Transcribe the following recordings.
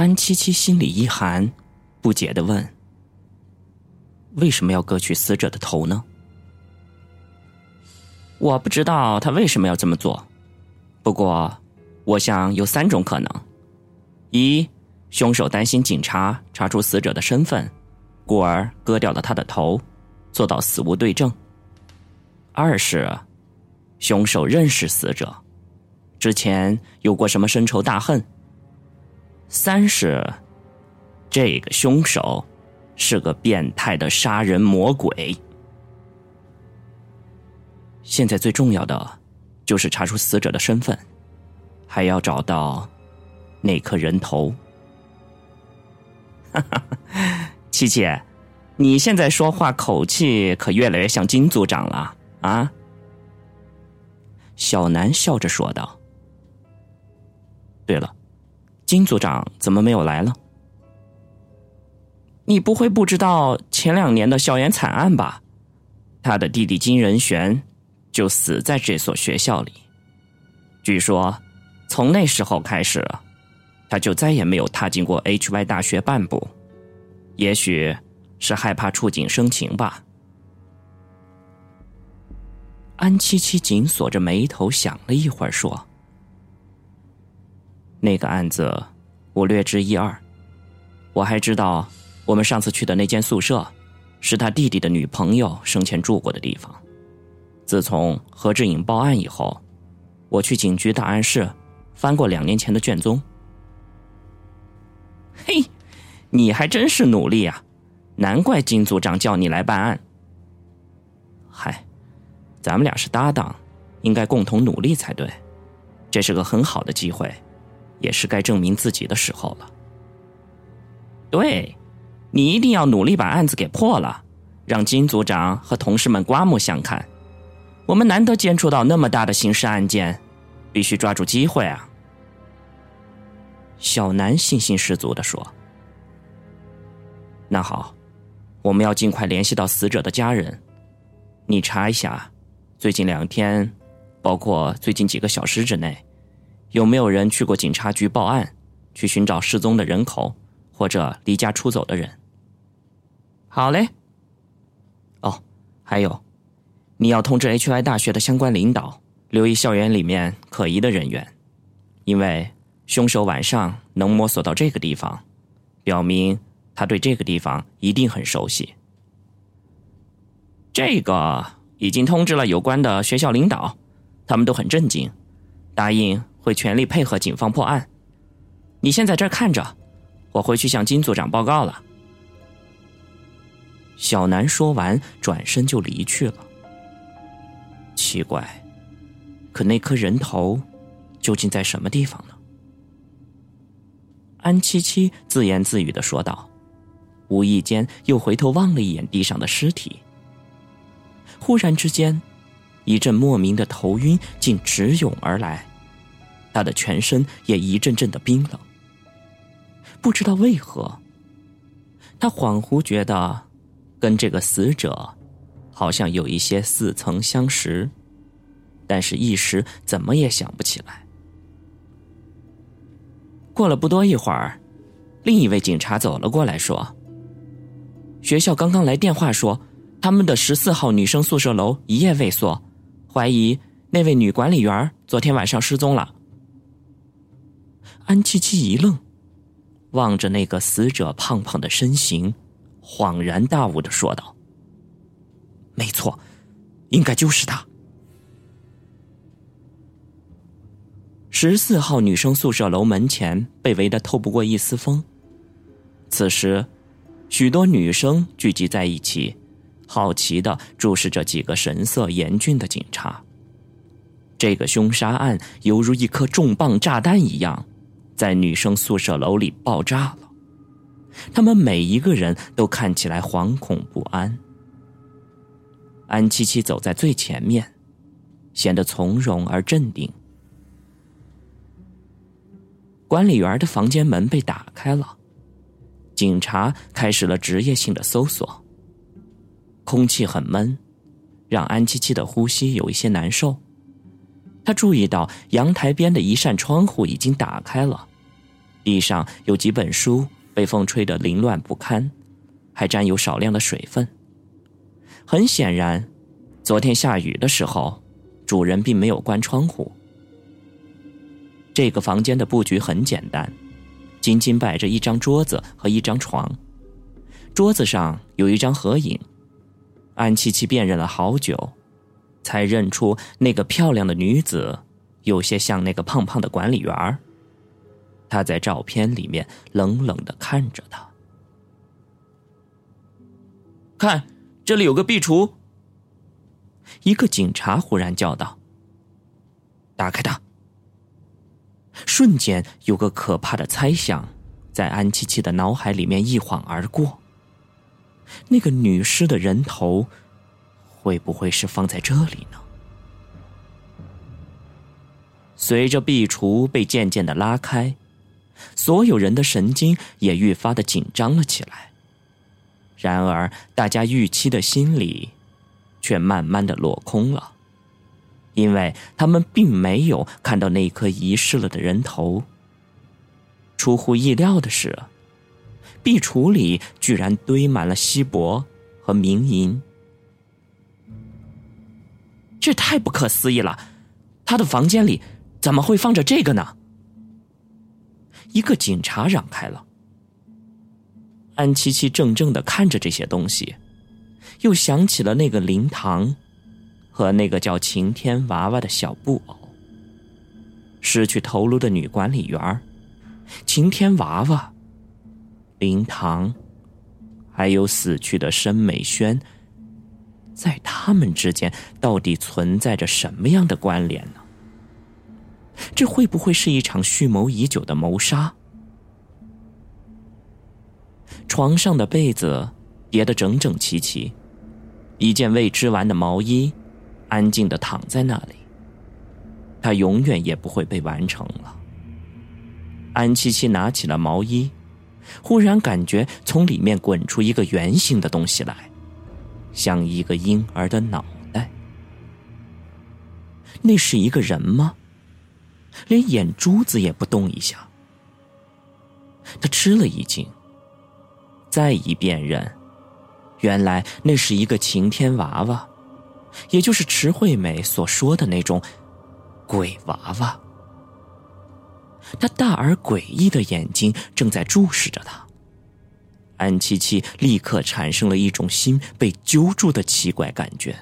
安七七心里一寒，不解的问：“为什么要割去死者的头呢？”我不知道他为什么要这么做，不过，我想有三种可能：一，凶手担心警察查出死者的身份，故而割掉了他的头，做到死无对证；二是，凶手认识死者，之前有过什么深仇大恨；三是，这个凶手是个变态的杀人魔鬼。现在最重要的，就是查出死者的身份，还要找到那颗人头。哈哈，七七，你现在说话口气可越来越像金组长了啊！小南笑着说道。对了，金组长怎么没有来了？你不会不知道前两年的校园惨案吧？他的弟弟金仁玄。就死在这所学校里。据说，从那时候开始，他就再也没有踏进过 HY 大学半步。也许是害怕触景生情吧。安七七紧锁着眉头想了一会儿，说：“那个案子我略知一二，我还知道我们上次去的那间宿舍，是他弟弟的女朋友生前住过的地方。”自从何志颖报案以后，我去警局档案室翻过两年前的卷宗。嘿，你还真是努力啊！难怪金组长叫你来办案。嗨，咱们俩是搭档，应该共同努力才对。这是个很好的机会，也是该证明自己的时候了。对，你一定要努力把案子给破了，让金组长和同事们刮目相看。我们难得接触到那么大的刑事案件，必须抓住机会啊！小南信心十足的说：“那好，我们要尽快联系到死者的家人。你查一下，最近两天，包括最近几个小时之内，有没有人去过警察局报案，去寻找失踪的人口或者离家出走的人？好嘞。哦，还有。”你要通知 HY 大学的相关领导，留意校园里面可疑的人员，因为凶手晚上能摸索到这个地方，表明他对这个地方一定很熟悉。这个已经通知了有关的学校领导，他们都很震惊，答应会全力配合警方破案。你先在这看着，我回去向金组长报告了。小南说完，转身就离去了。奇怪，可那颗人头究竟在什么地方呢？安七七自言自语的说道，无意间又回头望了一眼地上的尸体。忽然之间，一阵莫名的头晕竟直涌而来，他的全身也一阵阵的冰冷。不知道为何，他恍惚觉得跟这个死者好像有一些似曾相识。但是，一时怎么也想不起来。过了不多一会儿，另一位警察走了过来，说：“学校刚刚来电话说，他们的十四号女生宿舍楼一夜未锁，怀疑那位女管理员昨天晚上失踪了。”安七七一愣，望着那个死者胖胖的身形，恍然大悟的说道：“没错，应该就是他。”十四号女生宿舍楼门前被围得透不过一丝风。此时，许多女生聚集在一起，好奇的注视着几个神色严峻的警察。这个凶杀案犹如一颗重磅炸弹一样，在女生宿舍楼里爆炸了。他们每一个人都看起来惶恐不安。安七七走在最前面，显得从容而镇定。管理员的房间门被打开了，警察开始了职业性的搜索。空气很闷，让安七七的呼吸有一些难受。他注意到阳台边的一扇窗户已经打开了，地上有几本书被风吹得凌乱不堪，还沾有少量的水分。很显然，昨天下雨的时候，主人并没有关窗户。这个房间的布局很简单，仅仅摆着一张桌子和一张床，桌子上有一张合影。安七七辨认了好久，才认出那个漂亮的女子，有些像那个胖胖的管理员儿。他在照片里面冷冷的看着他。看，这里有个壁橱。一个警察忽然叫道：“打开它！”瞬间，有个可怕的猜想在安七七的脑海里面一晃而过。那个女尸的人头，会不会是放在这里呢？随着壁橱被渐渐的拉开。所有人的神经也愈发的紧张了起来。然而，大家预期的心理，却慢慢的落空了，因为他们并没有看到那颗遗失了的人头。出乎意料的是，壁橱里居然堆满了锡箔和冥银，这太不可思议了！他的房间里怎么会放着这个呢？一个警察嚷开了。安七七怔怔的看着这些东西，又想起了那个灵堂，和那个叫晴天娃娃的小布偶。失去头颅的女管理员晴天娃娃，灵堂，还有死去的申美轩，在他们之间到底存在着什么样的关联呢？这会不会是一场蓄谋已久的谋杀？床上的被子叠得整整齐齐，一件未织完的毛衣安静的躺在那里。它永远也不会被完成了。安七七拿起了毛衣，忽然感觉从里面滚出一个圆形的东西来，像一个婴儿的脑袋。那是一个人吗？连眼珠子也不动一下，他吃了一惊。再一辨认，原来那是一个晴天娃娃，也就是池惠美所说的那种鬼娃娃。他大而诡异的眼睛正在注视着他。安七七立刻产生了一种心被揪住的奇怪感觉。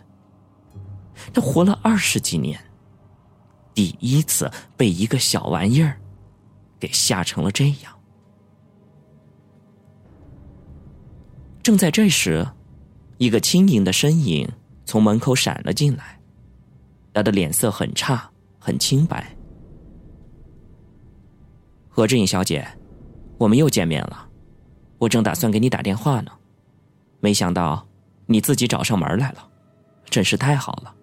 他活了二十几年。第一次被一个小玩意儿给吓成了这样。正在这时，一个轻盈的身影从门口闪了进来，他的脸色很差，很清白。何志颖小姐，我们又见面了。我正打算给你打电话呢，没想到你自己找上门来了，真是太好了。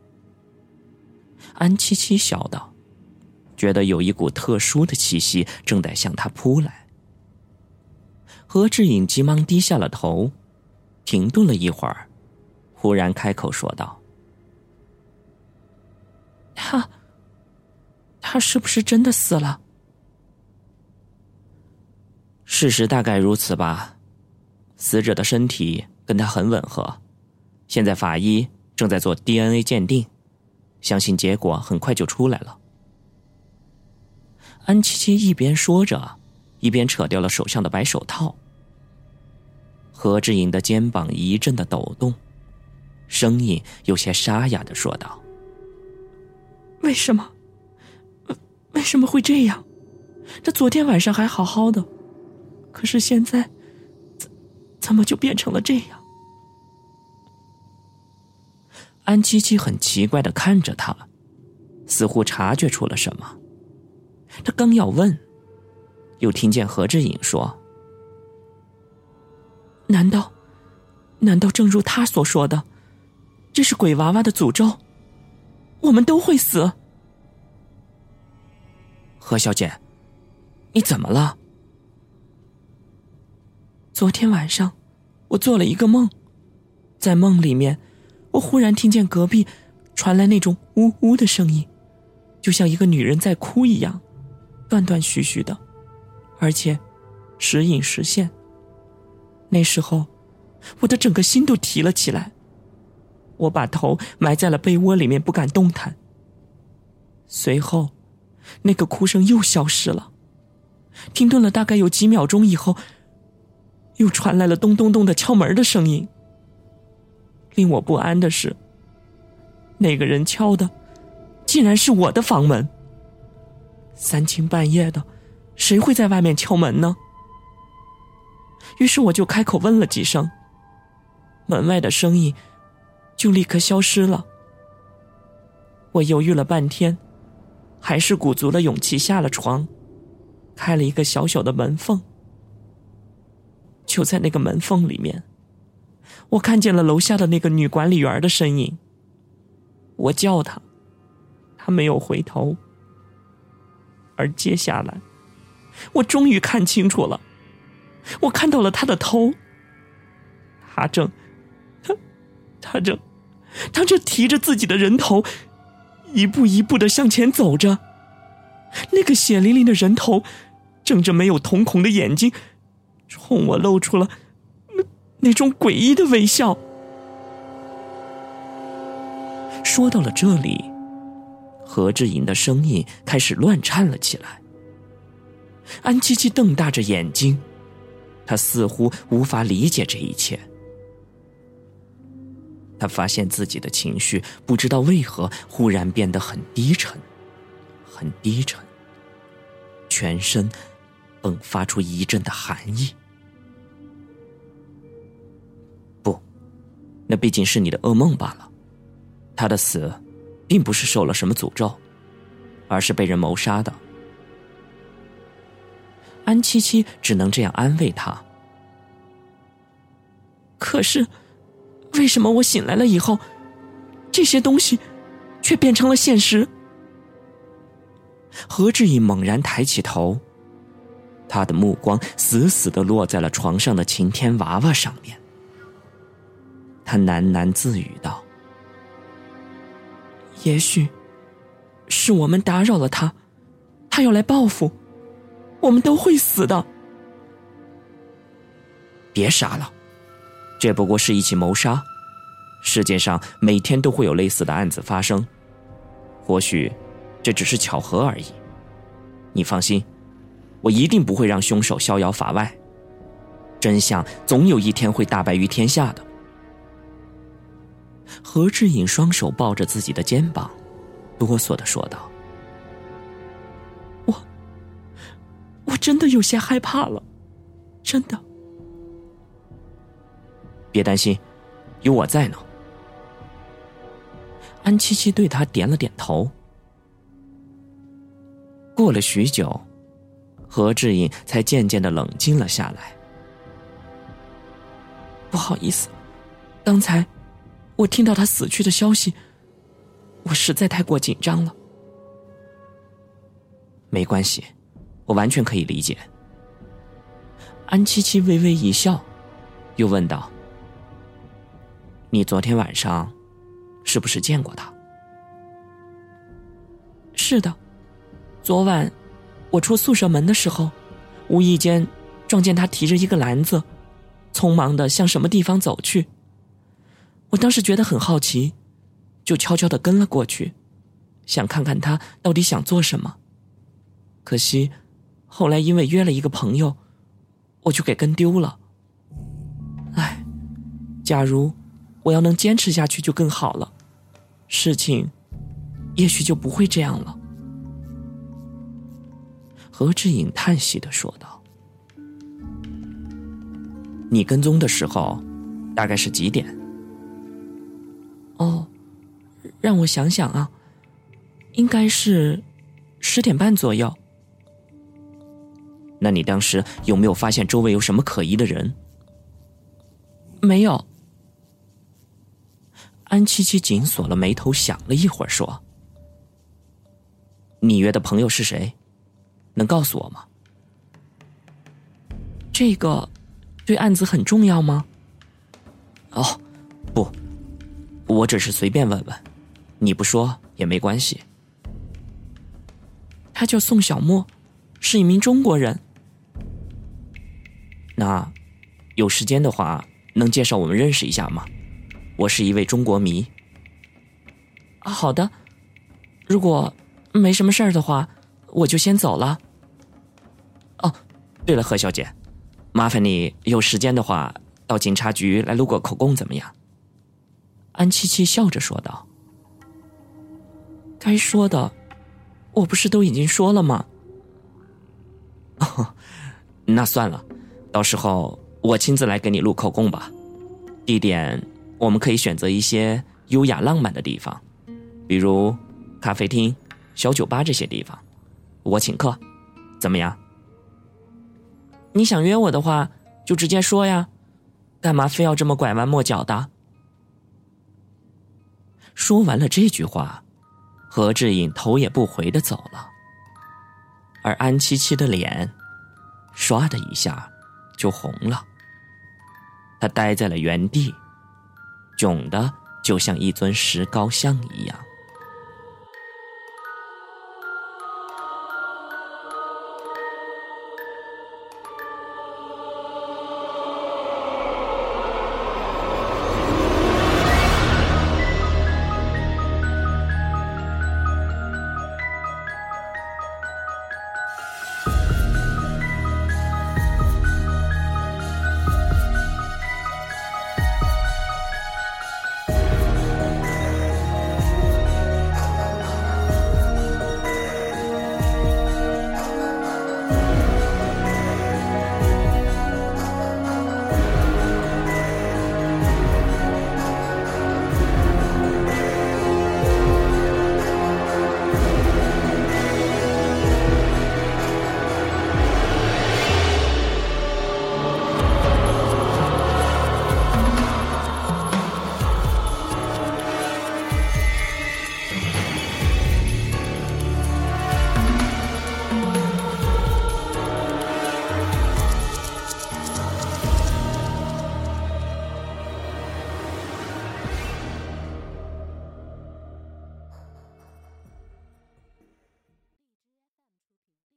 安七七笑道，觉得有一股特殊的气息正在向他扑来。何志颖急忙低下了头，停顿了一会儿，忽然开口说道：“他，他是不是真的死了？”事实大概如此吧，死者的身体跟他很吻合，现在法医正在做 DNA 鉴定。相信结果很快就出来了。安七七一边说着，一边扯掉了手上的白手套。何志颖的肩膀一阵的抖动，声音有些沙哑的说道：“为什么？为什么会这样？这昨天晚上还好好的，可是现在，怎怎么就变成了这样？”安七七很奇怪的看着他，似乎察觉出了什么。他刚要问，又听见何志颖说：“难道，难道正如他所说的，这是鬼娃娃的诅咒？我们都会死？”何小姐，你怎么了？昨天晚上，我做了一个梦，在梦里面。我忽然听见隔壁传来那种呜呜的声音，就像一个女人在哭一样，断断续续的，而且时隐时现。那时候，我的整个心都提了起来。我把头埋在了被窝里面，不敢动弹。随后，那个哭声又消失了。停顿了大概有几秒钟以后，又传来了咚咚咚的敲门的声音。令我不安的是，那个人敲的，竟然是我的房门。三更半夜的，谁会在外面敲门呢？于是我就开口问了几声，门外的声音就立刻消失了。我犹豫了半天，还是鼓足了勇气下了床，开了一个小小的门缝。就在那个门缝里面，我看见了楼下的那个女管理员的身影。我叫她，她没有回头。而接下来，我终于看清楚了。我看到了她的头，他正，他，他正，他正提着自己的人头，一步一步的向前走着。那个血淋淋的人头，睁着没有瞳孔的眼睛，冲我露出了那种诡异的微笑。说到了这里，何志颖的声音开始乱颤了起来。安七七瞪大着眼睛。他似乎无法理解这一切。他发现自己的情绪不知道为何忽然变得很低沉，很低沉，全身迸发出一阵的寒意。那毕竟是你的噩梦罢了。他的死，并不是受了什么诅咒，而是被人谋杀的。安七七只能这样安慰他。可是，为什么我醒来了以后，这些东西却变成了现实？何志毅猛然抬起头，他的目光死死的落在了床上的晴天娃娃上面。他喃喃自语道：“也许，是我们打扰了他，他要来报复。”我们都会死的。别傻了，这不过是一起谋杀。世界上每天都会有类似的案子发生，或许这只是巧合而已。你放心，我一定不会让凶手逍遥法外。真相总有一天会大白于天下的。何志颖双手抱着自己的肩膀，哆嗦的说道。我我真的有些害怕了，真的。别担心，有我在呢。安七七对他点了点头。过了许久，何志颖才渐渐的冷静了下来。不好意思，刚才我听到他死去的消息，我实在太过紧张了。没关系。我完全可以理解。安七七微微一笑，又问道：“你昨天晚上是不是见过他？”“是的，昨晚我出宿舍门的时候，无意间撞见他提着一个篮子，匆忙的向什么地方走去。我当时觉得很好奇，就悄悄的跟了过去，想看看他到底想做什么。可惜。”后来因为约了一个朋友，我就给跟丢了。唉，假如我要能坚持下去就更好了，事情也许就不会这样了。何志颖叹息的说道：“你跟踪的时候大概是几点？”让我想想啊，应该是十点半左右。那你当时有没有发现周围有什么可疑的人？没有。安七七紧锁了眉头，想了一会儿，说：“你约的朋友是谁？能告诉我吗？”这个对案子很重要吗？哦，不，我只是随便问问，你不说也没关系。他叫宋小沫，是一名中国人。那有时间的话，能介绍我们认识一下吗？我是一位中国迷。好的，如果没什么事儿的话，我就先走了。哦，对了，何小姐，麻烦你有时间的话，到警察局来录个口供，怎么样？安七七笑着说道：“该说的，我不是都已经说了吗？”哦，那算了，到时候我亲自来给你录口供吧。地点我们可以选择一些优雅浪漫的地方。比如，咖啡厅、小酒吧这些地方，我请客，怎么样？你想约我的话，就直接说呀，干嘛非要这么拐弯抹角的？说完了这句话，何志颖头也不回的走了，而安七七的脸，唰的一下就红了。他呆在了原地，囧的就像一尊石膏像一样。